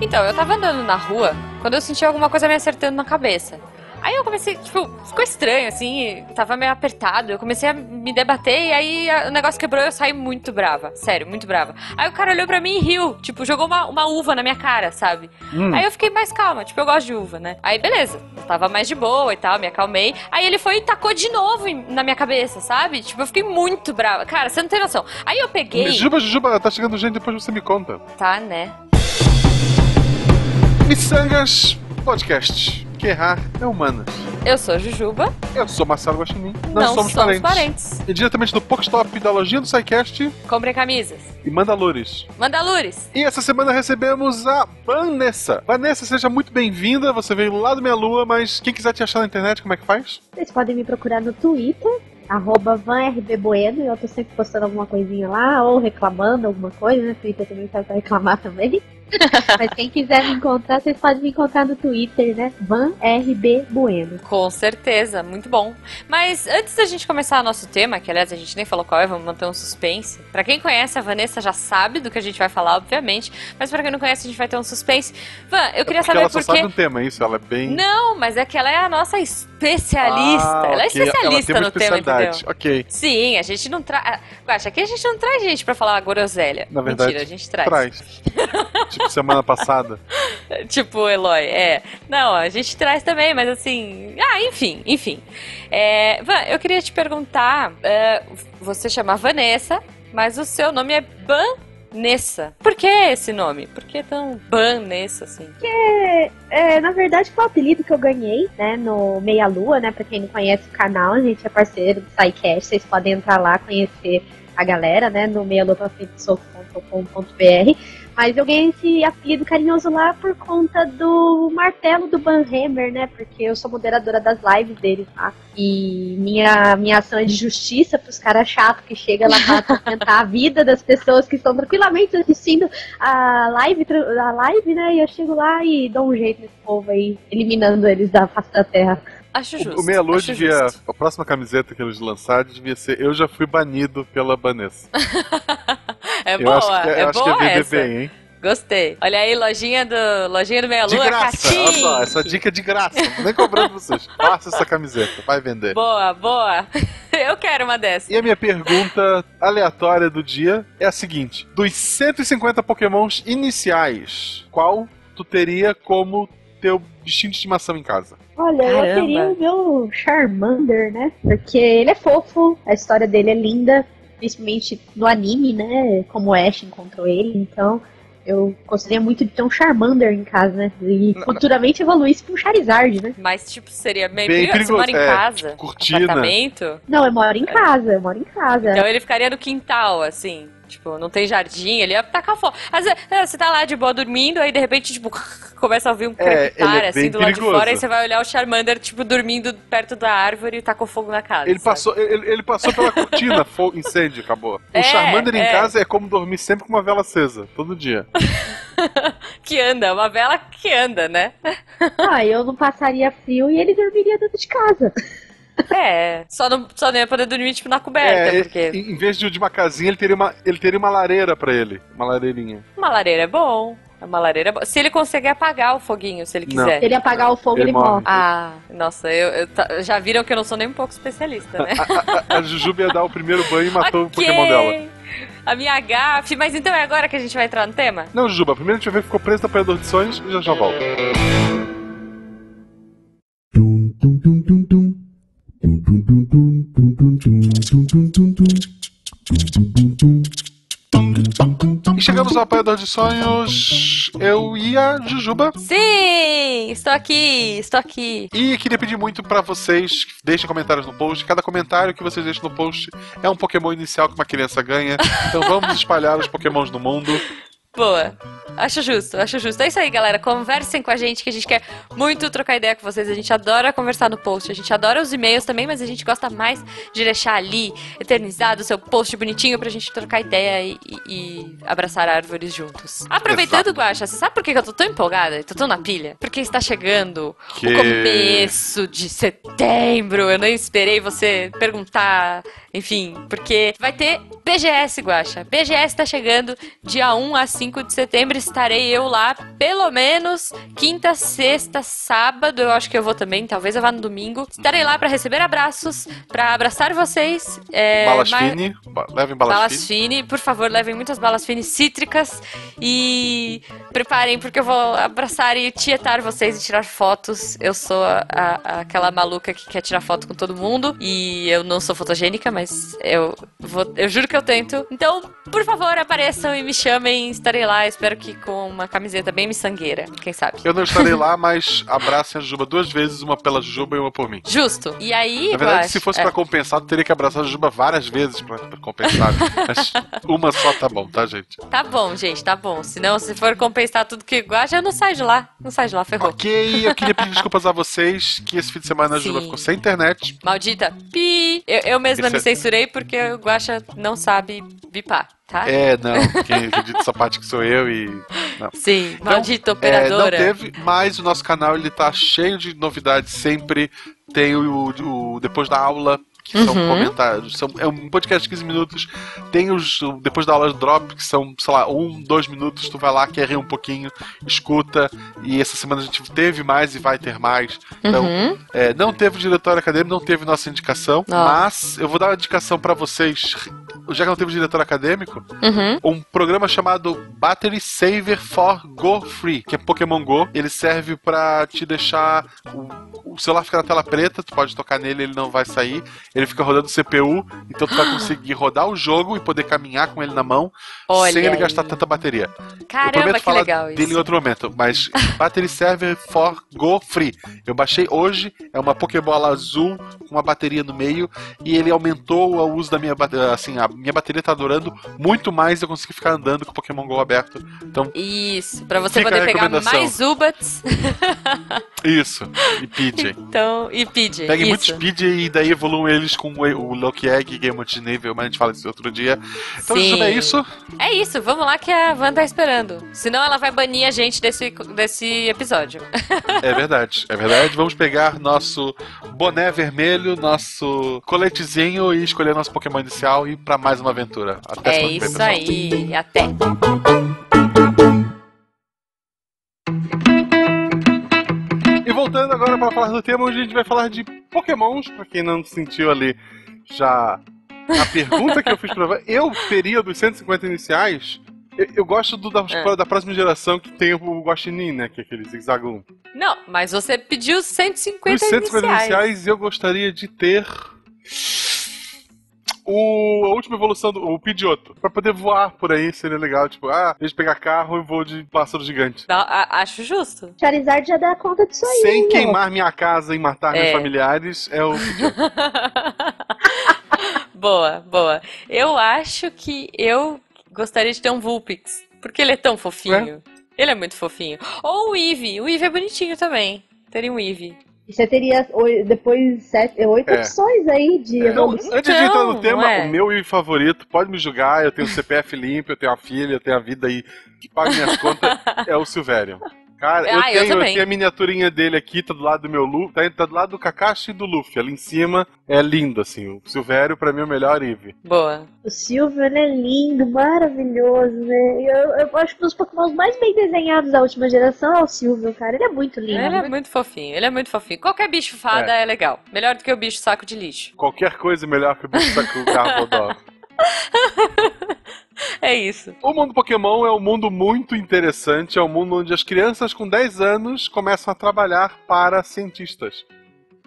Então, eu tava andando na rua quando eu senti alguma coisa me acertando na cabeça. Aí eu comecei, tipo, ficou estranho, assim, tava meio apertado. Eu comecei a me debater e aí a- o negócio quebrou e eu saí muito brava. Sério, muito brava. Aí o cara olhou pra mim e riu, tipo, jogou uma, uma uva na minha cara, sabe? Hum. Aí eu fiquei mais calma, tipo, eu gosto de uva, né? Aí beleza, eu tava mais de boa e tal, me acalmei. Aí ele foi e tacou de novo em- na minha cabeça, sabe? Tipo, eu fiquei muito brava. Cara, você não tem noção. Aí eu peguei. Juba, Juba, tá chegando gente, depois você me conta. Tá, né? Missangas Podcast. Que errar é humanas. Eu sou Jujuba. Eu sou Marcelo Guaxinim. Nós não somos, parentes. E diretamente do Pokestop da lojinha do SciCast Comprem camisas. e Mandalores. Mandalures. E essa semana recebemos a Vanessa. Vanessa, seja muito bem-vinda. Você veio lá do Minha Lua, mas quem quiser te achar na internet, como é que faz? Vocês podem me procurar no Twitter, arroba vanrbbueno, e eu tô sempre postando alguma coisinha lá, ou reclamando alguma coisa, né? Twitter também serve pra reclamar também. Mas quem quiser me encontrar, vocês podem me encontrar no Twitter, né? vanrbbueno. Com certeza, muito bom. Mas antes da gente começar o nosso tema, que aliás a gente nem falou qual é, vamos manter um suspense. Pra quem conhece a Vanessa já sabe do que a gente vai falar, obviamente. Mas pra quem não conhece, a gente vai ter um suspense. Van, eu queria é porque saber ela só por sabe quê. um tema, é isso? Ela é bem. Não, mas é que ela é a nossa especialista. Ah, ela é ok. especialista ela tem uma no tema, especialidade. entendeu? Ok. Sim, a gente não traz. Acho aqui a gente não traz gente pra falar groselha. Na verdade, Mentira, a gente traz. Traz. tipo, semana passada. Tipo, Eloy, é. Não, a gente traz também, mas assim. Ah, enfim, enfim. É, Van, eu queria te perguntar: é, você chama Vanessa, mas o seu nome é Vanessa. Por que esse nome? Por que tão Vanessa assim? É, é, na verdade, foi o apelido que eu ganhei, né, no Meia Lua, né? Pra quem não conhece o canal, a gente é parceiro do SciCast, vocês podem entrar lá, conhecer a galera, né, no meialuapafeitosoco.com.br. Mas eu ganhei esse apelido carinhoso lá por conta do martelo do Banhammer, né? Porque eu sou moderadora das lives dele, tá? E minha, minha ação é de justiça pros caras chatos que chegam lá pra atormentar a vida das pessoas que estão tranquilamente assistindo a live, a live, né? E eu chego lá e dou um jeito nesse povo aí, eliminando eles da face da terra. Acho justo. O, o Meia Lua devia. justo. A próxima camiseta que eles lançarem devia ser Eu já fui banido pela Vanessa. É eu boa, acho que, é eu acho que boa ia vender essa. bem, hein? Gostei. Olha aí, lojinha do, lojinha do Meia De Lua, graça, Catim. olha só, essa dica é de graça. Não tô nem cobrando vocês. Faça essa camiseta, vai vender. Boa, boa. Eu quero uma dessas. E a minha pergunta aleatória do dia é a seguinte: dos 150 pokémons iniciais, qual tu teria como teu bichinho de estimação em casa? Olha, Caramba. eu teria o meu Charmander, né? Porque ele é fofo, a história dele é linda, principalmente no anime, né? Como o Ash encontrou ele, então eu gostaria muito de ter um Charmander em casa, né? E futuramente evoluir isso pra um Charizard, né? Mas, tipo, seria meio Bem perigoso. Você mora em perigoso, é, casa, tipo, cortina. apartamento. Não, eu moro em casa, eu moro em casa. Então ele ficaria no quintal, assim. Tipo, não tem jardim, ele ia tacar fogo. Às vezes, é, você tá lá de boa dormindo, aí de repente, tipo, começa a ouvir um É, crepitar, ele é assim, do lado de fora, aí você vai olhar o Charmander, tipo, dormindo perto da árvore e tacou fogo na casa. Ele sabe? passou, ele, ele passou pela cortina, fogo, incêndio, acabou. O É, Charmander em é. casa é como dormir sempre com uma vela acesa, todo dia. Que anda, uma vela que anda, né? Ah, eu não passaria frio e ele dormiria dentro de casa. É, só não, só não ia poder dormir, tipo, na coberta, É, porque em, em vez de, de uma casinha, ele teria uma, ele teria uma lareira pra ele. Uma lareirinha. uma lareira é bom. Uma lareira é. Se ele conseguir apagar o foguinho, se ele Não. quiser. Se ele apagar o fogo, Ele ele, morre. morre. Ah, nossa, eu, eu já viram que eu não sou nem um pouco especialista, né? A, a Jujuba ia dar o primeiro banho e matou o Ok. Pokémon dela. A minha gafe, mas então é agora que a gente vai entrar no tema? Não, Jujuba, primeiro a gente vai ver que ficou preso no apanhador de sonhos e já já volta. Dum dum dum dum dum. Dum dum dum dum dum dum dum dum dum dum dum. Dum dum dum dum. E chegamos ao apanhador de sonhos. Eu e a Jujuba. Sim, estou aqui, estou aqui. E queria pedir muito pra vocês deixem comentários no post. Cada comentário que vocês deixam no post é um Pokémon inicial que uma criança ganha. Então vamos espalhar os Pokémons no mundo. Boa. Acho justo, acho justo. É isso aí, galera. Conversem com a gente, que a gente quer muito trocar ideia com vocês. A gente adora conversar no post. A gente adora os e-mails também, mas a gente gosta mais de deixar ali, eternizado, o seu post bonitinho pra gente trocar ideia e, e- abraçar árvores juntos. Aproveitando, Exato. Guaxa, você sabe por que eu tô tão empolgada? e Tô tão na pilha? Porque está chegando Que- o começo de setembro. Eu nem esperei você perguntar, enfim, porque vai ter BGS, Guaxa. BGS tá chegando dia 1 a 5 de setembro. Estarei eu lá, pelo menos quinta, sexta, sábado. Eu acho que eu vou também, talvez eu vá no domingo. Estarei lá pra receber abraços, pra abraçar vocês. É, balas mas- fine. Ba- Levem balas, Balas fine. fine, por favor, levem muitas balas fine cítricas e preparem porque eu vou abraçar e tietar vocês e tirar fotos. Eu sou a- a- aquela maluca que quer tirar foto com todo mundo e eu não sou fotogênica, mas eu vou, eu juro que eu tento. Então, por favor, apareçam e me chamem, estarei lá. Espero que com uma camiseta bem miçangueira, quem sabe. Eu não estarei lá, mas abracem a Juba duas vezes, uma pela Juba e uma por mim. Justo. E aí, Na verdade, se fosse é, pra compensar, teria que abraçar a Juba várias vezes pra, pra compensar. Mas uma só tá bom, tá, gente? Tá bom, gente, tá bom. Senão, se for compensar tudo que eu não saio de lá. Não sai de lá, ferrou. Ok, eu queria pedir desculpas a vocês que esse fim de semana a Juba ficou sem internet. Maldita pi! Eu, eu mesma Esse me censurei porque o Guaxa não sabe bipar, tá? É, não, quem acredita essa parte que sou eu e. Não. Sim, Então, maldita É, não operadora. teve, mas o nosso canal ele tá cheio de novidades sempre. Tem o, o Depois da Aula, que são Uhum. comentários. São, é um podcast de 15 minutos. Tem os Depois da Aula Drop, que são, sei lá, um, dois minutos. Tu vai lá, quer rir um pouquinho, escuta. E essa semana a gente teve mais e vai ter mais. Então, Uhum. é, não teve o diretório acadêmico, não teve nossa indicação. Mas eu vou dar uma indicação pra vocês. Já que não teve diretor acadêmico, Uhum. um programa chamado Battery Saver for Go Free, que é Pokémon Go. Ele serve pra te deixar o, o celular ficar na tela preta, tu pode tocar nele, ele não vai sair. Ele fica rodando CPU, então tu vai conseguir rodar o jogo e poder caminhar com ele na mão Olha sem ele aí. gastar tanta bateria. eu Caramba, prometo que falar legal dele isso. em outro momento, mas Battery Server for Go Free. Eu baixei hoje, é uma Pokébola azul com uma bateria no meio e ele aumentou o uso da minha assim, a minha bateria tá durando muito mais, eu consegui ficar andando com o Pokémon Go aberto. Então, Isso, pra você poder pegar mais Ubats. isso. E PJ. Então, e pedir. Pegue muito isso. speed e daí evoluam eles com o, o Loki Egg e Game of nível, mas a gente fala isso outro dia. Então, Sim. é isso. É isso, vamos lá que a Van tá esperando. Senão ela vai banir a gente desse, desse episódio. É verdade, é verdade. Vamos pegar nosso boné vermelho, nosso coletezinho e escolher nosso Pokémon inicial e ir pra mais uma aventura. Até É vem, isso pessoal. aí. Até. E voltando agora para falar do tema, hoje a gente vai falar de Pokémons, pra quem não sentiu ali já a pergunta que eu fiz pra você. Eu teria dos 150 iniciais. Eu, eu gosto do da, É. da próxima geração que tem o Guaxinim, né? Que é aquele zigzagum. Não, mas você pediu 150 Dos 150 iniciais. iniciais, eu gostaria de ter. O, a última evolução do o Pidgeotto. Pra poder voar por aí seria legal. Tipo, ah, deixa eu pegar carro e vou de pássaro gigante. Não, a- acho justo. Charizard já dá conta disso aí. Sem queimar minha casa e matar meus É. familiares, é o Pidgeotto. boa, boa. Eu acho que eu gostaria de ter um Vulpix. Porque ele é tão fofinho. Ele é muito fofinho. Ou o Eevee. O Eevee é bonitinho também. Teria um Eevee. Você teria oi- depois sete, oito É. opções aí de É. Não, antes de entrar no Então, tema, é? o meu e favorito, pode me julgar, eu tenho CPF limpo, eu tenho a filha, eu tenho a vida aí que paga minhas contas, é o Silvério. Cara, eu, Ah, eu tenho, eu, também. tenho a miniaturinha dele aqui, tá do lado do meu Luffy, tá, tá do lado do Kakashi e do Luffy. Ali em cima é lindo, assim. O Silvério, pra mim, é o melhor Eve. Boa. O Silver é lindo, maravilhoso, né? Eu, eu acho que um dos Pokémon mais bem desenhados da última geração é o Silver, cara. Ele é muito lindo. Ele é muito fofinho. Ele é muito fofinho. Qualquer bicho fada é, legal. Melhor do que o bicho saco de lixo. Qualquer coisa melhor que o bicho saco Garbodor. É isso. O mundo Pokémon é um mundo muito interessante, é um mundo onde as crianças com 10 anos começam a trabalhar para cientistas.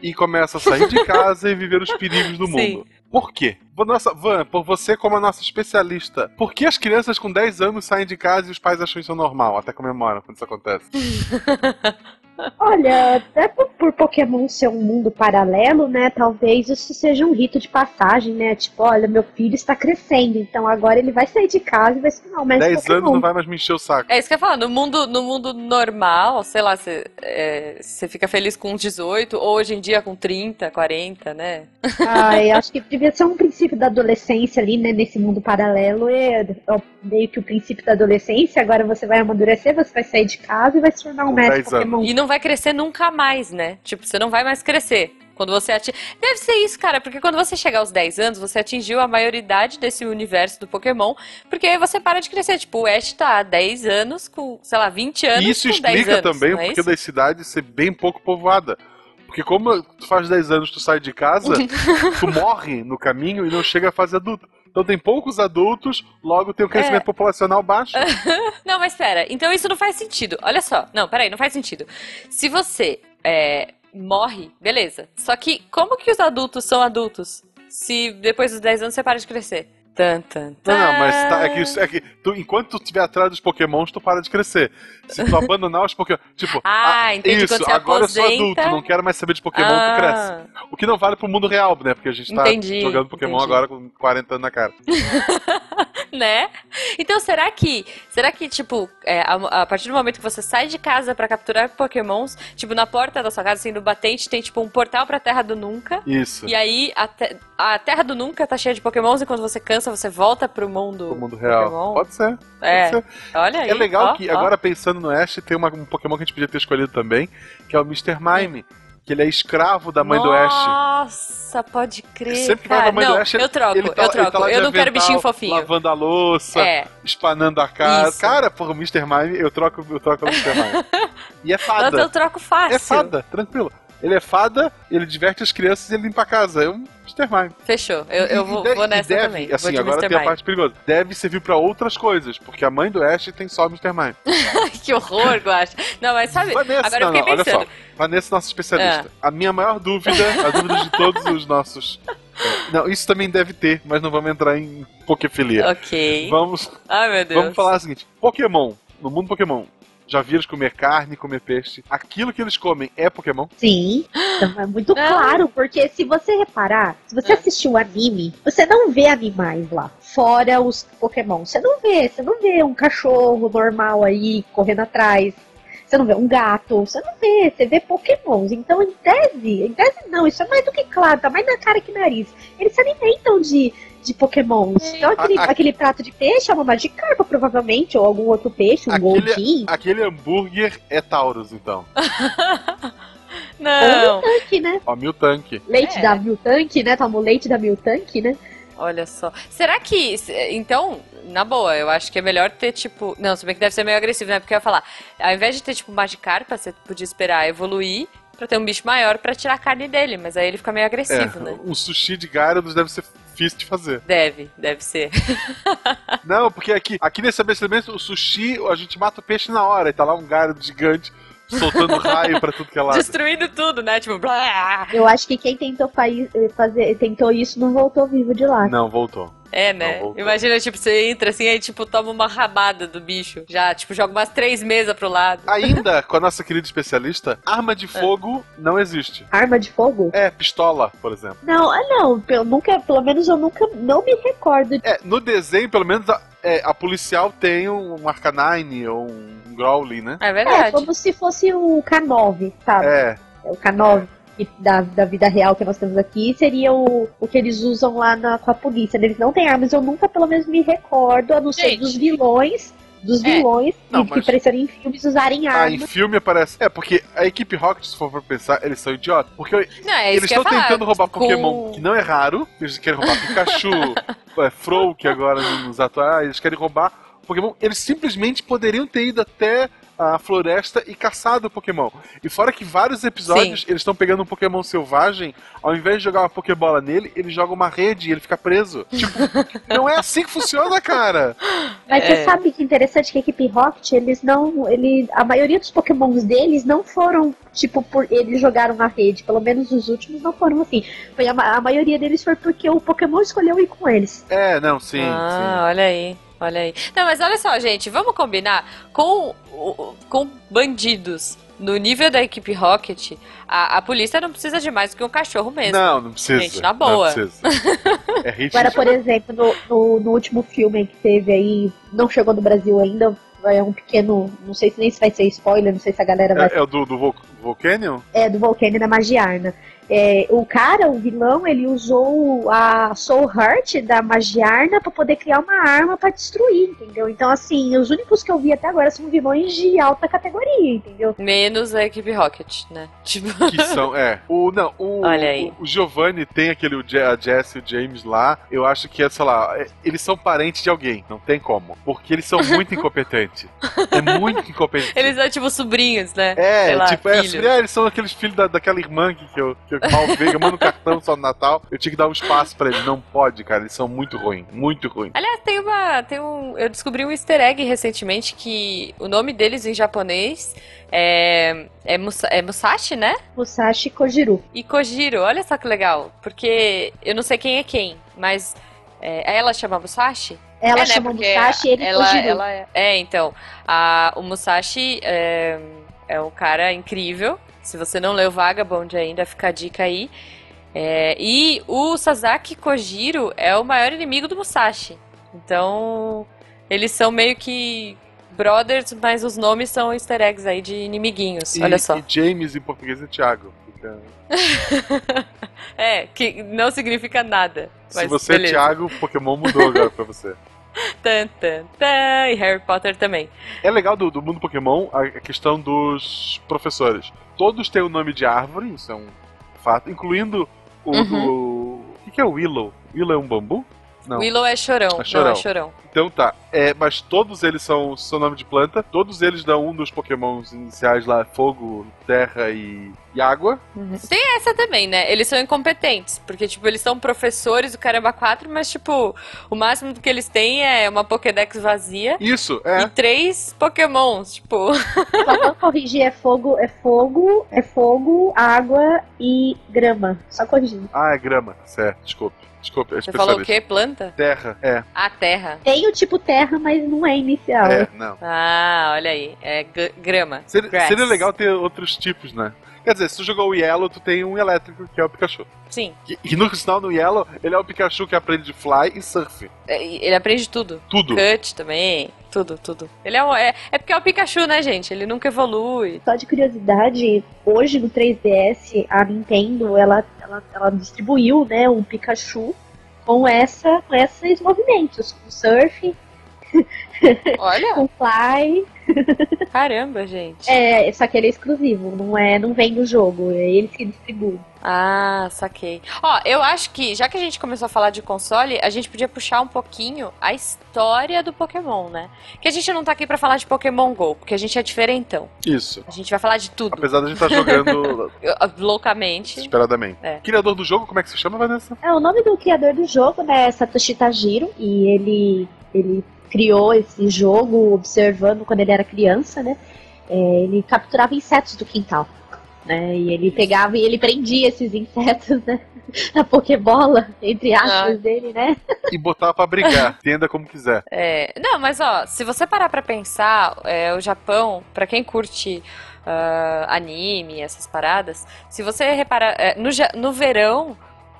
E começam a sair de casa e viver os perigos do Sim. mundo. Por quê? Nossa, Van, por você como a nossa especialista, por que as crianças com 10 anos saem de casa e os pais acham isso normal, até comemoram quando isso acontece? Olha, até por, por Pokémon ser um mundo paralelo, né? Talvez isso seja um rito de passagem, né? Tipo, olha, meu filho está crescendo, então agora ele vai sair de casa e vai se tornar um mestre 10 Pokémon. anos não vai mais me encher o saco. É isso que eu ia falar, no mundo, no mundo normal, sei lá, você é, você fica feliz com 18, ou hoje em dia com 30, 40, né? Ah, eu acho que devia ser um princípio da adolescência ali, né? Nesse mundo paralelo. É, é meio que o princípio da adolescência. Agora você vai amadurecer, você vai sair de casa e vai se tornar um Com mestre 10 anos. Pokémon. E não vai crescer nunca mais, né? Tipo, você não vai mais crescer. Quando você atinge. Deve ser isso, cara, porque quando você chegar aos 10 anos, você atingiu a maioridade desse universo do Pokémon, porque aí você para de crescer. Tipo, o Ash tá há 10 anos, com, sei lá, 20 anos. E isso com 10 explica anos, também o não é porquê isso? das cidades ser bem pouco povoada. Porque como tu faz 10 anos, tu sai de casa, tu morre no caminho e não chega à fase adulta. Então tem poucos adultos, logo tem um crescimento É. populacional baixo. Não, mas pera, então isso não faz sentido. Olha só, não, peraí, não faz sentido. Se você é, morre, beleza. Só que como que os adultos são adultos? Se depois dos 10 anos você para de crescer? Tan, tan, Não, não, mas tan. tá, é que, isso- é que tu, enquanto tu estiver atrás dos pokémons, tu para de crescer. Se tu abandonar os pokémon. Tipo, Ah, entendi, isso, quando você agora eu sou aposenta- adulto, não quero mais saber de pokémon, tu cresce. Ah, O que não vale pro mundo real, né? Porque a gente tá Entendi, jogando pokémon entendi. agora com 40 anos na cara. né? Então será que, será que tipo, é, a, a partir do momento que você sai de casa pra capturar pokémons, tipo, na porta da sua casa, assim, no batente, tem tipo um portal pra Terra do Nunca. Isso. E aí a, te- a Terra do Nunca tá cheia de pokémons e quando você cansa, você volta pro mundo, Pro mundo real. Pokémon. Pode ser. É, Pode ser. olha aí. É legal ó, que, ó. agora pensando no Ash, tem uma- um Pokémon que a gente podia ter escolhido também, que é o Mr. Mime. Que ele é escravo da mãe do Ash. Nossa, pode crer. Sempre que vai cara. na mãe não, do Ash, eu troco, ele tá, eu troco. tá eu não quero bichinho fofinho. Lavando a louça, É. espanando a cara. Isso. Cara, porra, o Mr. Mime, eu troco, eu troco o Mr. Mime. e é fada. Nossa, eu troco fácil. É fada, tranquilo. Ele é fada, ele diverte as crianças e ele limpa a casa. É um Mr. Mime. Fechou. Eu, eu vou, deve- vou nessa deve, também. Assim, vou agora Mr. tem a parte perigosa. Deve servir pra outras coisas, porque a mãe do Ash tem só o Mr. Mime. que horror, Guacha. Não, mas sabe, Vanessa, agora eu não, fiquei não, olha pensando. só. Vanessa, nossa especialista. A minha maior dúvida, a dúvida de todos os nossos. é, Não, isso também deve ter, mas não vamos entrar em pokefilia. Ok. Vamos, Ai, meu Deus. vamos falar o seguinte: Pokémon, no mundo Pokémon, já viram eles comer carne, comer peixe? Aquilo que eles comem é Pokémon? Sim, então é muito Não. claro, porque se você reparar, se você É. assistir o anime, você não vê animais lá, fora os Pokémon. Você não vê, você não vê um cachorro normal aí correndo atrás. Você não vê um gato, você não vê, você vê pokémons. Então, em tese, em tese não, isso é mais do que claro, tá mais na cara que nariz. Eles se alimentam de, de pokémons. Então, aquele, A- a- aquele prato de peixe é uma Magikarpa, provavelmente, ou algum outro peixe, um Aquele- Goldin. Aquele hambúrguer é Taurus, então. Não. Tanque, né? Ó, Mil Tanque. Leite É. da Miltank, né? Toma o leite da Miltank, né? Olha só. Será que. Então, na boa, eu acho que é melhor ter, tipo. Não, se bem que deve ser meio agressivo, né? Porque eu ia falar, ao invés de ter, tipo, Magikarpa, você podia esperar evoluir pra ter um bicho maior pra tirar a carne dele. Mas aí ele fica meio agressivo, é, né? O sushi de Gyarados deve ser difícil de fazer. Deve, deve ser. Não, porque aqui, aqui nesse estabelecimento, o sushi, a gente mata o peixe na hora. E tá lá um Gyarados gigante soltando raio pra tudo que é lado. Destruindo tudo, né? Tipo, blá. Eu acho que quem tentou fai- fazer, tentou isso não voltou vivo de lá. Não, voltou. É, né? Não. Imagina, tipo, você entra assim, aí, tipo, toma uma rabada do bicho. Já, tipo, joga umas três mesas pro lado. Ainda com a nossa querida especialista, arma É. de fogo não existe. Arma de fogo? É, pistola, por exemplo. Não, ah não, eu nunca, pelo menos eu nunca, não me recordo. É, no desenho, pelo menos, a, é, a policial tem um, um Arcanine ou um Growly, né? É É, verdade. como se fosse o K9, sabe? É, O K9 que- da, da vida real que nós temos aqui seria o, o que eles usam lá na, com a polícia. Eles não têm armas, eu nunca, pelo menos, me recordo, a não ser Gente. dos vilões. Dos É. vilões Não, que, mas- apareceram em filmes usarem ah, em armas. filme aparece. É, porque a equipe Rocket, se for pra pensar, eles são idiotas. Porque Não, é eles estão tentando roubar Com- Pokémon, que não é raro. Eles querem roubar Pikachu, é, que agora nos atuais, eles querem roubar Pokémon. Eles simplesmente poderiam ter ido até a floresta e caçado o Pokémon. E fora que vários episódios eles estão pegando um Pokémon selvagem, ao invés de jogar uma Pokébola nele, eles jogam uma rede e ele fica preso. Tipo, não é assim que funciona, cara. Mas É. você sabe que interessante que a equipe Rocket, eles não. Ele, a maioria dos pokémons deles não foram, tipo, por eles jogaram na rede. Pelo menos os últimos não foram assim. Foi a, a maioria deles foi porque o Pokémon escolheu ir com eles. É, não, sim, ah, olha aí. Olha aí. Não, mas olha só, gente, vamos combinar com, com bandidos. no nível da equipe Rocket, a, a polícia não precisa de mais do que um cachorro mesmo. Não, não precisa. Gente, na boa. Não precisa. É Agora, por exemplo, no, no, no último filme que teve aí, não chegou no Brasil ainda, é um pequeno. Não sei se nem se vai ser spoiler, não sei se a galera vai. É, é o do, do Vol Volcanion? É, do Volcano da Magiarna. É, o cara, o vilão, ele usou a Soul Heart da Magiarna pra poder criar uma arma pra destruir, entendeu? Então, assim, os únicos que eu vi até agora são vilões de alta categoria, entendeu? Menos a equipe Rocket, né? Tipo, Que são, é. O, não, o, Olha aí. o, o Giovanni tem aquele, a Jess e o James lá. Eu acho que é, sei lá, é- eles são parentes de alguém. Não tem como. Porque eles são muito incompetentes. É muito incompetente. eles são tipo sobrinhos, né? É, Sei lá, tipo, é, eles são aqueles filhos da, daquela irmã que, que eu, que eu mal vejo, eu mando cartão só no Natal. Eu tinha que dar um espaço pra eles. Não pode, cara. Eles são muito ruins. Muito ruins. Aliás, tem uma. Tem um, eu descobri um easter egg recentemente que o nome deles em japonês é. É, Musa- é Musashi, né? Musashi Kojiro. E Kojiro, olha só que legal. Porque eu não sei quem é quem, mas. É, ela chama Musashi? Ela é, né, chama porque Musashi e ele ela, Kojiro. ela é, é, então. A, o Musashi é, é um cara incrível. Se você não leu Vagabond ainda, fica a dica aí. É, e o Sasaki Kojiro é o maior inimigo do Musashi. Então, eles são meio que brothers, mas os nomes são easter eggs aí de inimiguinhos. E, Olha só. e James em português é Thiago. É, que não significa nada. Se você beleza. é Thiago, Pokémon mudou agora pra você. Tan, tan, tan, e Harry Potter também. É legal do, do mundo Pokémon a questão dos professores. Todos têm o nome de árvore, isso é um fato, incluindo o. Uhum. o- o que, que é o Willow? Willow é um bambu? Não. Willow é chorão. É chorão. Não, é chorão. Então tá. É, mas todos eles são, são nome de planta. Todos eles dão um dos Pokémons iniciais lá: fogo, terra e, e água. Tem essa também, né? Eles são incompetentes. Porque, tipo, eles são professores do Caramba 4, mas, tipo, o máximo que eles têm é uma Pokédex vazia Isso, e é. três Pokémons. Tipo, Só vou corrigir, é fogo, é fogo, é fogo, água e grama. Só corrigindo. Ah, é grama. Certo, desculpe. Desculpe, é você falou o quê? Planta? Terra, é. A terra. Tem o tipo terra, mas não é inicial. É, não. Ah, olha aí. É grama. Seria, seria legal ter outros tipos, né? Quer dizer, se tu jogou o Yellow, tu tem um elétrico, que é o Pikachu. Sim. E, e no sinal no Yellow, ele é o Pikachu que aprende de fly e surf. É, Ele aprende tudo. Tudo. Cut também. Tudo, tudo. Ele é, um- é, é porque é o Pikachu, né, gente? Ele nunca evolui. Só de curiosidade, hoje no 3DS, a Nintendo, ela, ela, ela distribuiu, né, um Pikachu com, essa, com esses movimentos, com surf, Olha, com fly, caramba, gente. é, só que ele é exclusivo, não é, não vem do jogo, é eles que distribuem. Ah, saquei. Ó, eu acho que, já que a gente começou a falar de console, a gente podia puxar um pouquinho a história do Pokémon, né? Que a gente não tá aqui pra falar de Pokémon GO, porque a gente é diferentão. Isso. A gente vai falar de tudo, Apesar da gente estar jogando eu- loucamente. desesperadamente. É. Criador do jogo, como é que se chama, Vanessa? É, o nome do criador do jogo né, é Satoshi Tajiro, e ele, ele criou esse jogo observando quando ele era criança, né? É, ele capturava insetos do quintal. Né, e ele pegava e ele prendia esses insetos né, na Pokébola, entre aspas Ah. dele, né? E botar pra brigar. Entenda como quiser. É, não, mas ó, se você parar pra pensar, é, o Japão, pra quem curte ah, anime, essas paradas, se você reparar, é, no, no verão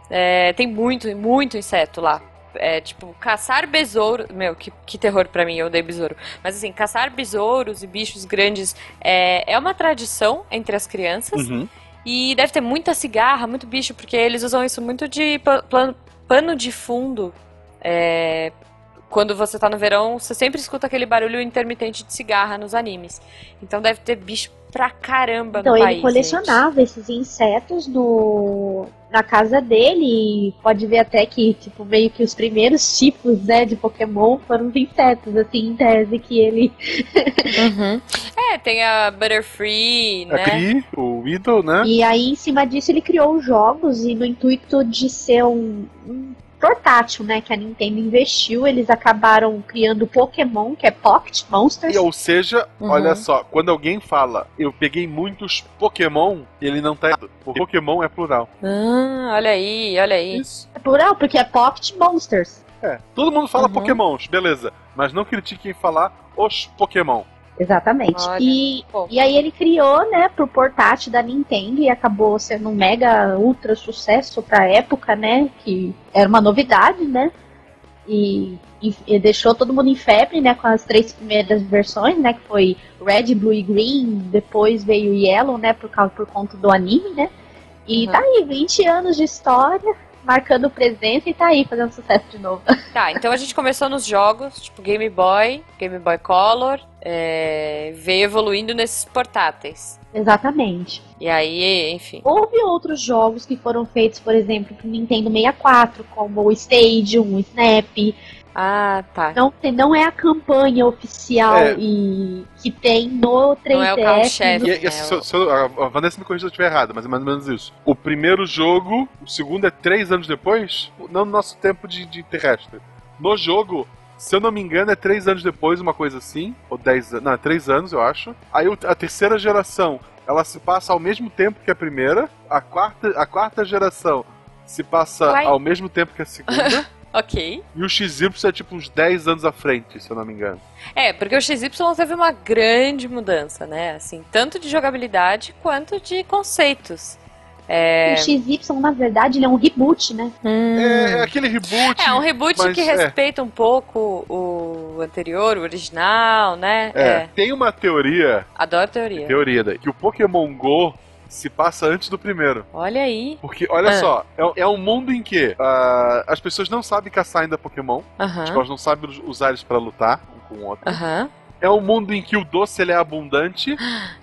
é, tem muito, muito inseto lá. É, tipo, caçar besouros. Meu, que, que terror pra mim, eu odeio besouro. Mas assim, caçar besouros e bichos grandes é, é uma tradição entre as crianças. Uhum. E deve ter muita cigarra, muito bicho, porque eles usam isso muito de pa- plan- pano de fundo. É, quando você tá no verão, você sempre escuta aquele barulho intermitente de cigarra nos animes. Então deve ter bicho pra caramba Então no ele país. colecionava esses insetos no, na casa dele e pode ver até que, tipo, meio que os primeiros tipos, né, de Pokémon foram os insetos, assim, em tese que ele gente. Uhum. É, tem a Butterfree, A né? Cri, o Idol, né? E aí, em cima disso, ele criou os jogos e no intuito de ser um, um portátil, né, que a Nintendo investiu, eles acabaram criando o Pokémon, que é Pocket Monsters. E, ou seja, Uhum. olha só, quando alguém fala eu peguei muitos Pokémon, ele não tá errado. Porque Pokémon é plural. Ah, olha aí, olha aí. Isso. É plural, porque é Pocket Monsters. É. Todo mundo fala Uhum. Pokémons, beleza. Mas não critique quem falar os Pokémon. Exatamente. Olha, E, pô. e aí ele criou, né, pro portátil da Nintendo e acabou sendo um mega ultra sucesso pra época, né? Que era uma novidade, né? E, e- e deixou todo mundo em febre, né? Com as três primeiras versões, né? Que foi Red, Blue e Green. Depois veio Yellow, né? Por causa por conta do anime, né? E Uhum. tá aí, 20 anos de história, marcando presença e tá aí fazendo sucesso de novo. Tá, então a gente começou nos jogos, tipo Game Boy, Game Boy Color, é, veio evoluindo nesses portáteis. Exatamente. E aí, enfim. Houve outros jogos que foram feitos, por exemplo, pro Nintendo 64, como o Stadium, o Snap. Ah, tá. Não, não é a campanha oficial É. e que tem no 3DS. Não é o carro-chefe. E, e assim, se eu- se eu- a a Vanessa me corrija se eu estiver errado, mas é mais ou menos isso. O primeiro jogo, o segundo é três anos depois, não no nosso tempo de, de terrestre. No jogo, se eu não me engano, é três anos depois, uma coisa assim, ou dez anos, não, é três anos, eu acho. Aí a terceira geração, ela se passa ao mesmo tempo que a primeira, a quarta, a quarta geração se passa Uai. ao mesmo tempo que a segunda, Ok. e o XY é tipo uns 10 anos à frente, se eu não me engano. É, porque o XY teve uma grande mudança, né? Assim, tanto de jogabilidade quanto de conceitos. É. O XY, na verdade, ele é um reboot, né? É, é aquele reboot. É, um reboot mas que é. respeita um pouco o anterior, o original, né? É, tem uma teoria, Adoro teoria. teoria daí, que o Pokémon Go se passa antes do primeiro. Olha aí. Porque, olha Ah. só, é, é um mundo em que ah, as pessoas não sabem caçar ainda Pokémon, tipo, Aham. elas não sabem us- usar eles pra lutar um com o outro. Aham. É um mundo em que o doce ele é abundante,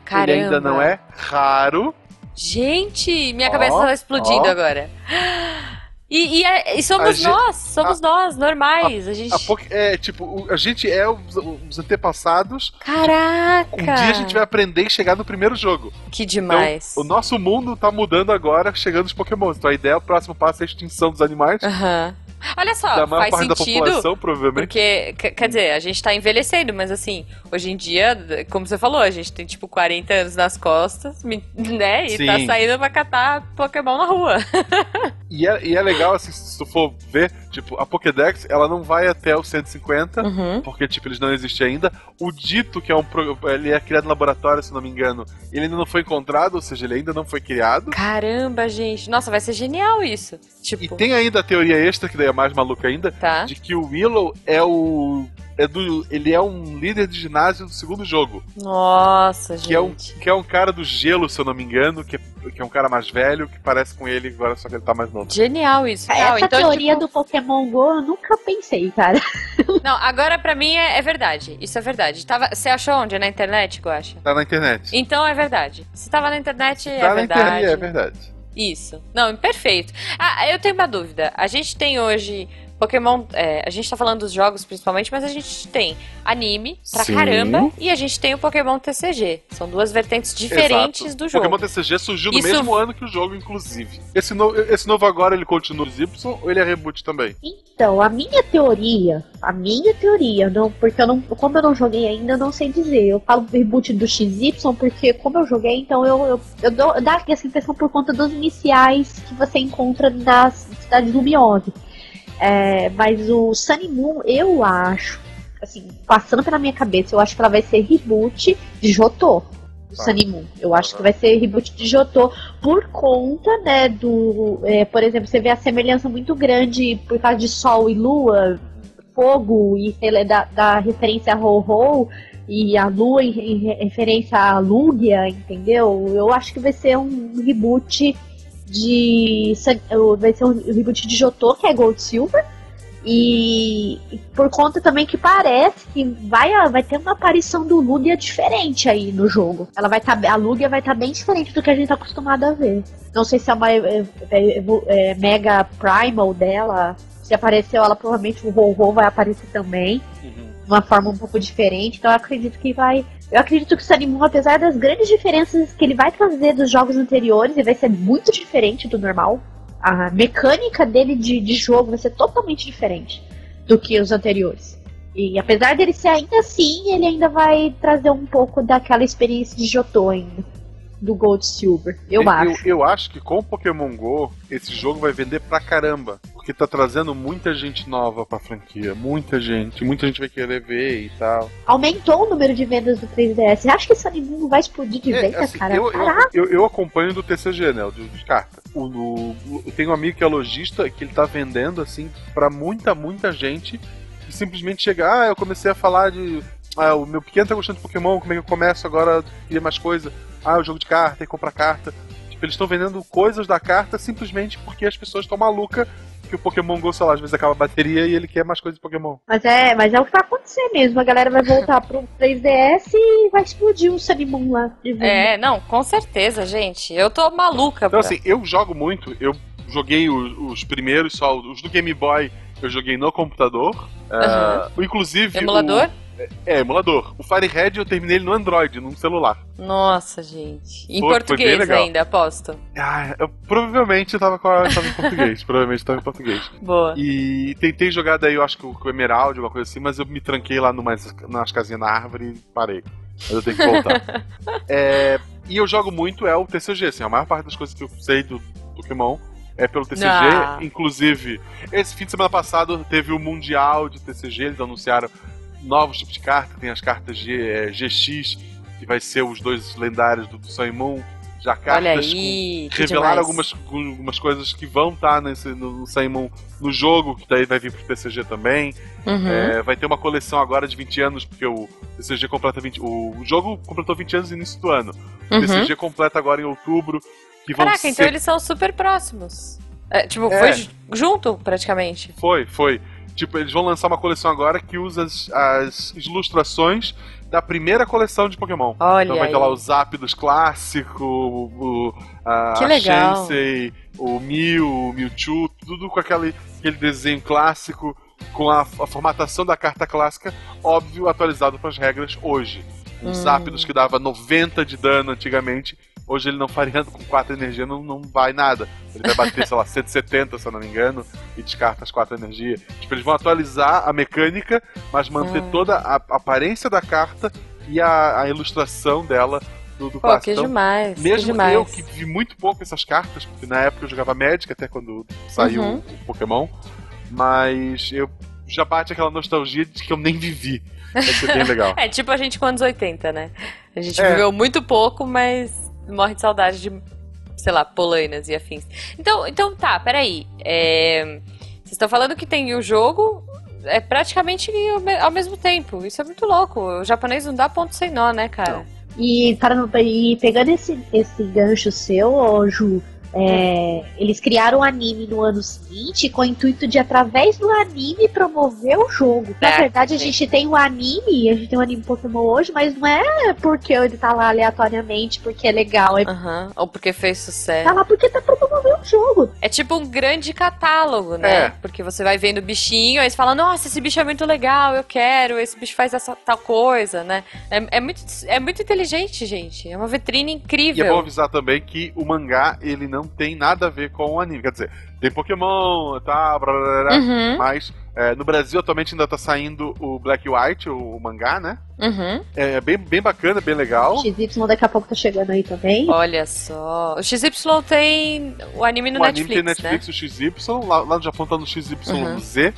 Caramba. ele ainda não é raro. Gente, minha Ó, cabeça tá explodindo ó. agora. E, e é- e somos A gente- nós, somos nós, normais. A gente. A Poké- é, tipo, a gente é os, os antepassados. Caraca! Um dia a gente vai aprender e chegar no primeiro jogo. Que demais. Então, o nosso mundo tá mudando agora, chegando os Pokémon. Então a ideia, o próximo passo é a extinção dos animais. Aham. Olha só, faz sentido. Porque, quer dizer, a gente tá envelhecendo, mas assim, hoje em dia, como você falou, a gente tem tipo 40 anos nas costas, né? E Sim. tá saindo pra catar Pokémon na rua. E é, e é legal, assim, se tu for ver, tipo, a Pokédex, ela não vai até o 150, Uhum. porque, tipo, eles não existem ainda. O Dito, que é um pro- ele é criado no laboratório, se não me engano, ele ainda não foi encontrado, ou seja, ele ainda não foi criado. Caramba, gente. Nossa, vai ser genial isso. Tipo, E tem ainda a teoria extra, que daí é mais maluca ainda, tá. de que o Willow é o. É do, ele é um líder de ginásio do segundo jogo. Nossa, Que é, um, gente. que é um cara do gelo, se eu não me engano, que é, que é um cara mais velho, que parece com ele agora, só que ele tá mais novo. Genial isso. Não, Essa então, teoria tipo, do Pokémon Go eu nunca pensei, cara. Não, agora pra mim é, é verdade. Isso é verdade. Tava, você achou onde? Na internet, Guaxa? Tá na internet. Então é verdade. Se tava na internet, é tá na verdade. internet, é verdade. Isso. Não, perfeito. Ah, eu tenho uma dúvida. A gente tem hoje Pokémon. é, a gente tá falando dos jogos principalmente, mas a gente tem anime pra Sim. caramba e a gente tem o Pokémon TCG. São duas vertentes diferentes Exato. do jogo. Pokémon TCG surgiu no Isso- mesmo ano que o jogo, inclusive. Esse, no- esse novo agora, ele continua os Y ou ele é reboot também? Então, a minha teoria, a minha teoria, não, porque eu não, como eu não joguei ainda, eu não sei dizer. Eu falo reboot do XY porque como eu joguei, então eu, eu, eu dou, dá essa impressão por conta dos iniciais que você encontra na cidade luminosa. É, mas o Sunny Moon, eu acho, assim, passando pela minha cabeça, eu acho que ela vai ser reboot de Jotô. Do Tá. Sunny Moon. Eu acho que vai ser reboot de Jotô por conta, né, do. é, por exemplo, você vê a semelhança muito grande por causa de Sol e Lua, fogo e da, da referência a Ho-Ho e a Lua em, em referência a Lugia, entendeu? Eu acho que vai ser um reboot de. Vai ser um reboot de Jotô, que é Gold Silver. E e por conta também que parece que vai, vai ter uma aparição do Lugia diferente aí no jogo. Ela vai tá, a Lugia vai estar bem diferente do que a gente tá acostumado a ver. Não sei se é uma é, é, é, Mega Primal dela. Se apareceu ela, provavelmente o Ho-Ho vai aparecer também. De uma forma um pouco diferente. Então eu acredito que vai. Eu acredito que o Sunny Moon, apesar das grandes diferenças que ele vai trazer dos jogos anteriores, ele vai ser muito diferente do normal. A mecânica dele de, de jogo vai ser totalmente diferente do que os anteriores. E apesar dele ser ainda assim, ele ainda vai trazer um pouco daquela experiência de Jotô ainda. Do Gold Silver. Eu, eu, acho. Eu, acho que com o Pokémon GO, esse jogo vai vender pra caramba. Porque tá trazendo muita gente nova pra franquia. Muita gente. Muita gente vai querer ver e tal. Aumentou o número de vendas do 3DS. Você acha que esse anime vai explodir de É, venda, assim, cara? eu, eu, Caraca. eu, acompanho do TCG, né? O de, de carta. O, o- eu tenho um amigo que é lojista que ele tá vendendo, assim, pra muita, muita gente. E simplesmente chega, ah, eu comecei a falar de. Ah, o meu pequeno tá gostando de Pokémon, como é que eu começo agora? Queria mais coisa. Ah, o jogo de carta, tem que comprar carta. Tipo, eles estão vendendo coisas da carta simplesmente porque as pessoas estão malucas que o Pokémon Go, sei lá, às vezes acaba a bateria e ele quer mais coisas de Pokémon. Mas é, mas é o que vai acontecer mesmo. A galera vai voltar pro 3DS e vai explodir o Sunimon lá. É, não, com certeza, gente. Eu tô maluca. Então, pra- assim, eu jogo muito, eu joguei os, os primeiros, só os do Game Boy, eu joguei no computador. Aham. Ah, inclusive. Emulador? o- é, emulador. O Firehead eu terminei ele no Android, num celular. Nossa, gente. Em Foi- foi português legal. ainda, aposto. Ah, eu provavelmente tava, com a, tava em português. provavelmente tava em português. Boa. E tentei jogar daí, eu acho que com o Emerald, alguma coisa assim, mas eu me tranquei lá numas, nas casinhas na árvore e parei. Mas eu tenho que voltar. É, e eu jogo muito é o TCG, assim, a maior parte das coisas que eu sei do Pokémon é pelo TCG. Ah. Inclusive, esse fim de semana passado teve o Mundial de TCG, eles anunciaram novos tipos de carta, tem as cartas G, é, GX, que vai ser os dois lendários do, do Sun Moon. Já cartas com aí. que revelaram algumas, algumas coisas que vão estar nesse, no, no Simon no jogo, que daí vai vir pro TCG também. Uhum. É, vai ter uma coleção agora de 20 anos, porque o TCG completa 20. O jogo completou 20 anos no início do ano. O Uhum. TCG completa agora em outubro. Que vão Caraca, ser... então eles são super próximos. É, tipo, É. foi ju- junto, praticamente. Foi, foi. Tipo, eles vão lançar uma coleção agora que usa as, as ilustrações da primeira coleção de Pokémon. Olha Então vai ter aí. lá o Zapdos clássico, o, a, Que a. Sensei, o Mew, o Mewtwo, tudo com aquele, aquele desenho clássico, com a, a formatação da carta clássica, óbvio, atualizado para as regras hoje. O Hum. Zapdos que dava 90 de dano antigamente, hoje ele não faria com 4 energia, não, não vai nada. Ele vai bater, sei lá, 170, se eu não me engano, e descarta as 4 energia. Tipo, eles vão atualizar a mecânica, mas manter Hum. toda a aparência da carta e a, a ilustração dela do, do Pô, clássico. que Então, demais. que mesmo demais. eu que vi muito pouco essas cartas, porque na época eu jogava Magic, até quando saiu Uhum. o Pokémon, mas eu já bate aquela nostalgia de que eu nem vivi. Vai ser bem legal. É tipo a gente com anos 80, né? A gente É. viveu muito pouco, mas morre de saudade de, sei lá, polainas e afins. Então, então tá, peraí. É, Vocês estão falando que tem o jogo é praticamente ao me- ao mesmo tempo. Isso é muito louco. O japonês não dá ponto sem nó, né, cara? E, para, e pegando esse, esse gancho seu, ô, Ju, é, eles criaram um anime no ano seguinte com o intuito de, através do anime, promover o jogo. Na É, verdade, a gente tem o anime, a gente tem o anime Pokémon hoje, mas não é porque ele tá lá aleatoriamente, porque é legal. É Aham. Ou porque fez sucesso. tá lá porque tá pra promover o jogo. É tipo um grande catálogo, né? É. Porque você vai vendo o bichinho, aí você fala, nossa, esse bicho é muito legal, eu quero, esse bicho faz essa tal coisa, né? É, é muito, é muito inteligente, gente. É uma vitrine E incrível. é bom avisar também que o mangá, ele não tem nada a ver com o anime. Quer dizer, tem Pokémon, tá, blá, blá, blá, Uhum, mas é, no Brasil atualmente ainda tá saindo o Black White, o, o mangá, né? uhum. É bem, bem bacana, bem legal. XY daqui a pouco tá chegando aí também. Olha só. O XY tem o anime no o anime Netflix, tem Netflix, o XY, lá, lá no Japão tá no XYZ,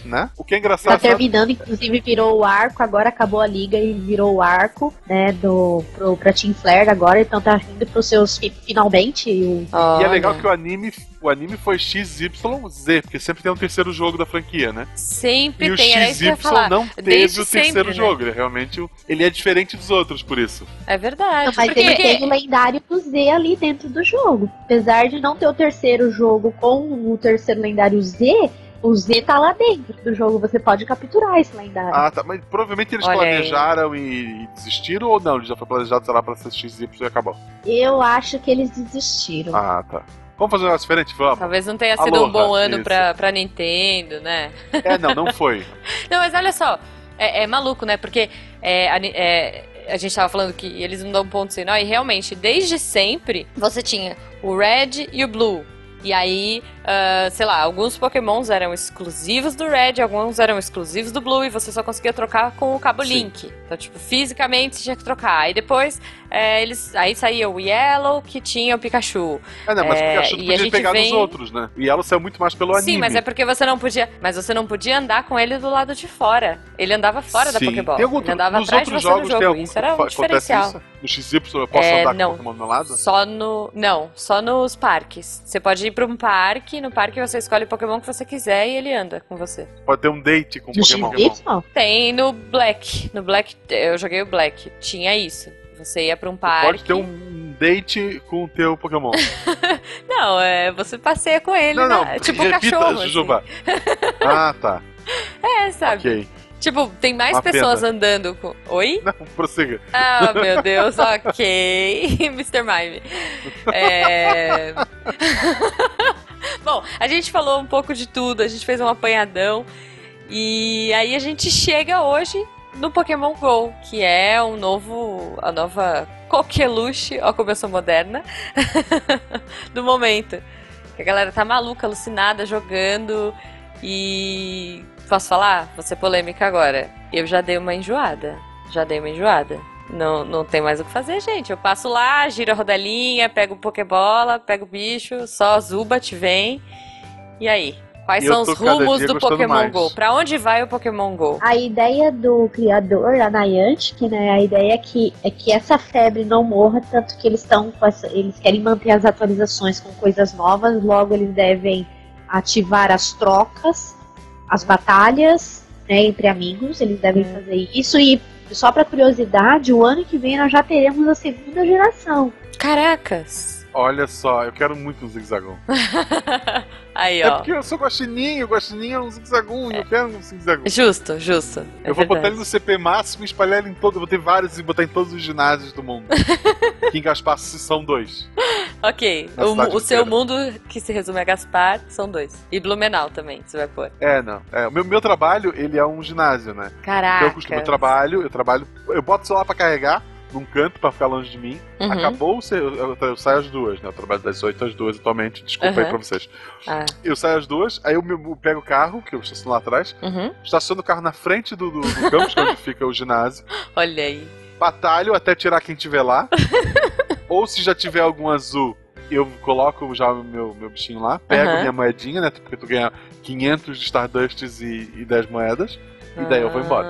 né? O que é Tá engraçado... terminando, inclusive virou o arco, agora acabou a liga e virou o arco, né, do, pro, pra Team Flare agora, então tá indo pros seus fi- finalmente. O, né? E é legal que o anime, o anime foi XYZ, porque sempre tem um terceiro jogo da franquia, né? Sempre E o tem, ia XY falar. não teve Desde o terceiro sempre, né? jogo. Ele realmente o- ele é diferente dos outros, por isso. É verdade. Não, mas porque ele tem o lendário do Z ali dentro do jogo. Apesar de não ter o terceiro jogo com o terceiro lendário Z, o Z tá lá dentro do jogo. Você pode capturar esse lendário. Ah, tá. Mas provavelmente eles Olha planejaram e, e desistiram ou não? Ele já foi planejado, sei lá, pra ser XY e acabou. Eu acho que eles desistiram. Ah, tá. Vamos fazer um negócio diferente? Vamos. Talvez não tenha sido Aloha, um bom ano isso. pra, pra Nintendo, né? É, não, não foi. Não, mas olha só, é, é maluco, né? Porque é, é, a gente tava falando que eles não dão ponto sem nó, e realmente, desde sempre, você tinha o Red e o Blue. E aí ah, sei lá, alguns pokémons eram exclusivos do Red, alguns eram exclusivos do Blue, e você só conseguia trocar com o cabo Sim. Link. Então, tipo, fisicamente você tinha que trocar. Aí depois, é, eles, aí saía o Yellow, que tinha o Pikachu. Ah, não, mas É, o Pikachu a podia pegar vem- dos outros, né? E ela saiu muito mais pelo anime. Sim, mas é porque você não podia. Mas você não podia andar com ele do lado de fora. Ele andava fora da Sim. Pokébola. Tem algum, ele andava nos atrás de você jogos no jogo. tem isso era um diferencial. isso? No XY eu posso É, andar não. com o Pokémon do lado? Só no. Não, só nos parques. Você pode ir pra um parque, no parque você escolhe o Pokémon que você quiser e ele anda com você. Pode ter um date com o Pokémon. XY? Tem no Black. No Black, eu joguei o Black. Tinha isso. Você ia pra um parque. Pode ter um date com o teu Pokémon. Não, é, você passeia com ele, não, não. né? Tipo um repita, cachorro. assim. Ah, tá. É, sabe? Ok. Tipo, tem mais Uma pessoas pena. andando com. Oi? Não, prossiga. Ah, meu Deus, ok. Mr. Mime. É... Bom, a gente falou um pouco de tudo, a gente fez um apanhadão. E aí a gente chega hoje no Pokémon GO, que é um novo. a nova coqueluche, ó como eu sou moderna, do momento. A galera tá maluca, alucinada, jogando. E. Posso falar? Vou ser polêmica agora. Eu já dei uma enjoada. Já dei uma enjoada. Não, não tem mais o que fazer, gente. Eu passo lá, giro a rodalinha, pego o Pokébola, pego o bicho, só Zubat vem. E aí? Quais Eu são os rumos do Pokémon mais. GO? Pra onde vai o Pokémon GO? A ideia do criador, a Niantic, né? A ideia é que, é que essa febre não morra, tanto que eles estão com essa- eles querem manter as atualizações com coisas novas, logo eles devem ativar as trocas, as batalhas, né, entre amigos, eles devem Hum. fazer isso e só pra curiosidade, o ano que vem nós já teremos a segunda geração. Caracas! Olha só, eu quero muito um zigzagon. aí, É ó. porque eu sou guaxininho, o guaxininho é um zigzagon, e eu quero um zigzagon. Justo, justo. É eu vou botar verdade. ele no CP máximo e espalhar ele em todo. Eu vou ter vários e botar em todos os ginásios do mundo. que em Gaspar são dois. Ok. O, o seu mundo, que se resume a Gaspar, são dois. E Blumenau também, você vai pôr. É, não. É, o meu, meu trabalho, ele é um ginásio, né? Caraca. Então eu costumo, eu trabalho, eu trabalho, eu boto o celular pra carregar num canto pra ficar longe de mim. Uhum. Acabou, eu, eu, eu saio às duas, né? Eu trabalho das 8 às duas atualmente, desculpa aí Aham. pra vocês. Ah, Eu saio às duas, aí eu, me- eu pego o carro, que eu estaciono lá atrás, uhum. estaciono o carro na frente do, do, do campus, que é onde fica o ginásio, Olha aí. batalho até tirar quem tiver lá. Ou se já tiver algum azul, eu coloco já o meu, meu bichinho lá, pego Aham. minha moedinha, né? Porque tu ganha 500 de Stardusts e, e 10 moedas. E daí eu vou embora.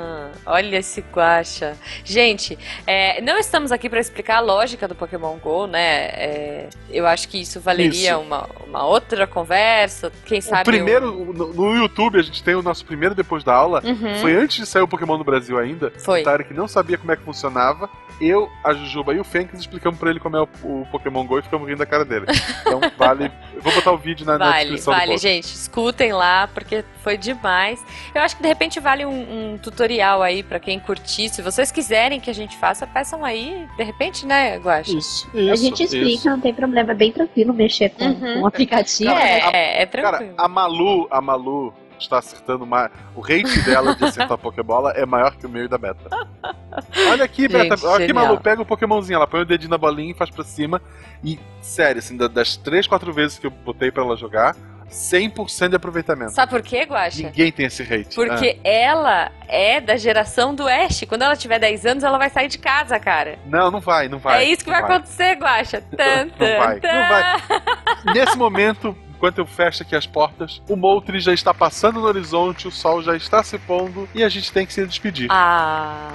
Ah, olha esse guacha. Gente, é, não estamos aqui para explicar a lógica do Pokémon GO, né? É, eu acho que isso valeria Isso. Uma, uma outra conversa. Quem sabe. o primeiro, no, no YouTube, a gente tem o nosso primeiro depois da aula. um- Uhum. Foi antes de sair o Pokémon no Brasil ainda. Foi. O Tarek não sabia como é que funcionava. Eu, a Jujuba e o Fênix explicamos pra ele como é o, o Pokémon GO e ficamos rindo da cara dele. Então vale. Eu vou botar o vídeo na, na Vale, descrição do vale, post. gente. Escutem lá, porque foi demais. Eu acho que de repente vale um, um tutorial aí pra quem curtir. Se vocês quiserem que a gente faça, peçam aí. De repente, né, Guaxa? Isso, isso. a gente explica, isso. não tem problema, é bem tranquilo mexer com, Uhum. com o aplicativo. Cara, né? É, é, é Cara, tranquilo. a Malu, a Malu está acertando mais. O rate dela de acertar a Pokébola é maior que o meu e da Beta. Olha aqui, Beta. Gente, Olha aqui, genial. Malu, pega o Pokémonzinho, ela põe o dedinho na bolinha e faz pra cima. E, sério, assim, da- das 3, 4 vezes que eu botei pra ela jogar, 100% de aproveitamento. Sabe por quê, Guaxa? Ninguém tem esse rate. Porque ela é da geração do Ash. Quando ela tiver 10 anos, ela vai sair de casa, cara. Ah. Não, não vai, não vai. é isso que não vai, acontecer, Guaxa. Tan, Não tan, vai, não vai. Nesse momento, enquanto eu fecho aqui as portas, o Moltres já está passando no horizonte, o sol já está se pondo e a gente tem que se despedir. Ah,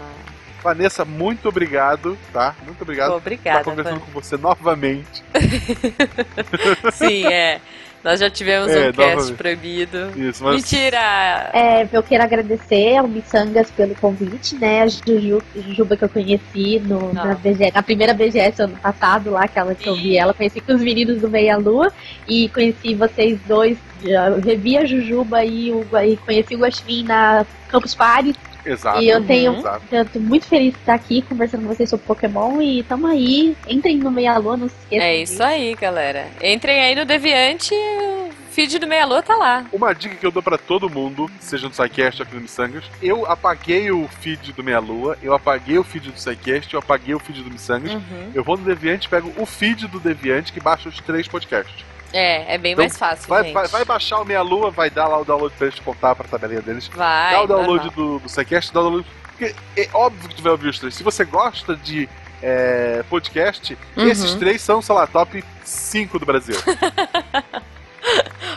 Vanessa, muito obrigado, tá? Muito obrigado por obrigada. estar conversando Van. com você novamente. Sim, é. Nós já tivemos É, um cast proibido. Isso, mas Mentira! É, eu quero agradecer ao Missangas pelo convite, né? A Juju, Jujuba que eu conheci no, na, BGS, na primeira BGS ano passado, lá, aquela que eu vi ela, conheci com os meninos do Meia Lua e conheci vocês dois, já revi a Jujuba e, o, e conheci o Guaxinim na Campus Party. Exato. E eu tenho- exato. Eu tô muito feliz de estar aqui conversando com vocês sobre Pokémon e tamo aí. Entrem no Meia Lua, não se esqueçam. É isso aí, galera. Entrem aí no Deviante, o feed do Meia Lua tá lá. Uma dica que eu dou pra todo mundo, seja no SciCast ou aqui no Missangas, eu apaguei o feed do Meia Lua, eu apaguei o feed do SciCast, eu apaguei o feed do Missangas. Uhum. Eu vou no Deviante, pego o feed do Deviante que baixa os três podcasts. É, é bem Então, mais fácil, Vai, vai, vai baixar o Meia Lua, vai dar lá o download pra eles contar pra tabelinha deles. Vai, dá o download normal. do, do SciCast, dá o download. Porque é óbvio que tu vai ouvir os três. Se você gosta de é, podcast, Uhum. esses três são, sei lá, top 5 do Brasil.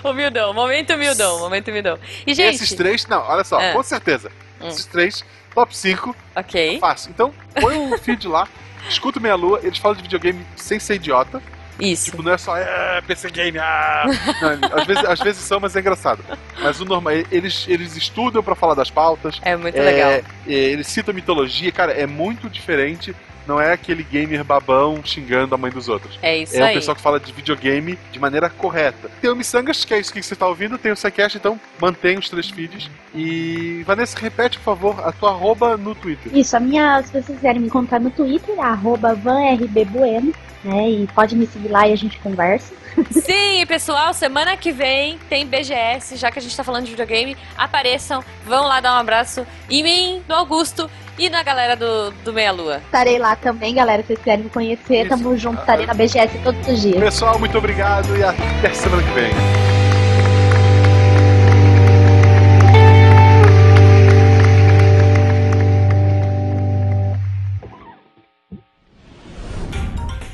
Humildão, momento humildão, momento humildão. E, gente, Esses três, não, olha só, É. com certeza. Hum. Esses três, top 5, ok. fácil. Então, põe um feed lá, escuta o Meia Lua, eles falam de videogame sem ser idiota. Isso. Tipo, não é só é, PC Game, ah! Não, às, vezes, às vezes são, mas é engraçado. Mas o normal, eles, eles estudam pra falar das pautas. É muito é, legal. é, eles citam mitologia, cara, é muito diferente. Não é aquele gamer babão xingando a mãe dos outros. É isso É o aí. pessoal que fala de videogame de maneira correta. Tem o Missangas, que é isso que você está ouvindo, tem o SciCast, então mantém os três feeds. E Vanessa, repete, por favor, a tua arroba no Twitter. Isso, a minha, se vocês quiserem me encontrar no Twitter, arroba vanrbbueno, né? E pode me seguir lá e a gente conversa. Sim, pessoal, semana que vem tem BGS, já que a gente tá falando de videogame. Apareçam, vão lá dar um abraço em mim, no Augusto e na galera do, do Meia Lua. Estarei lá também, galera, se vocês quiserem me conhecer. Isso. Tamo junto, estarei na BGS todos os dias. Pessoal, muito obrigado e até semana que vem.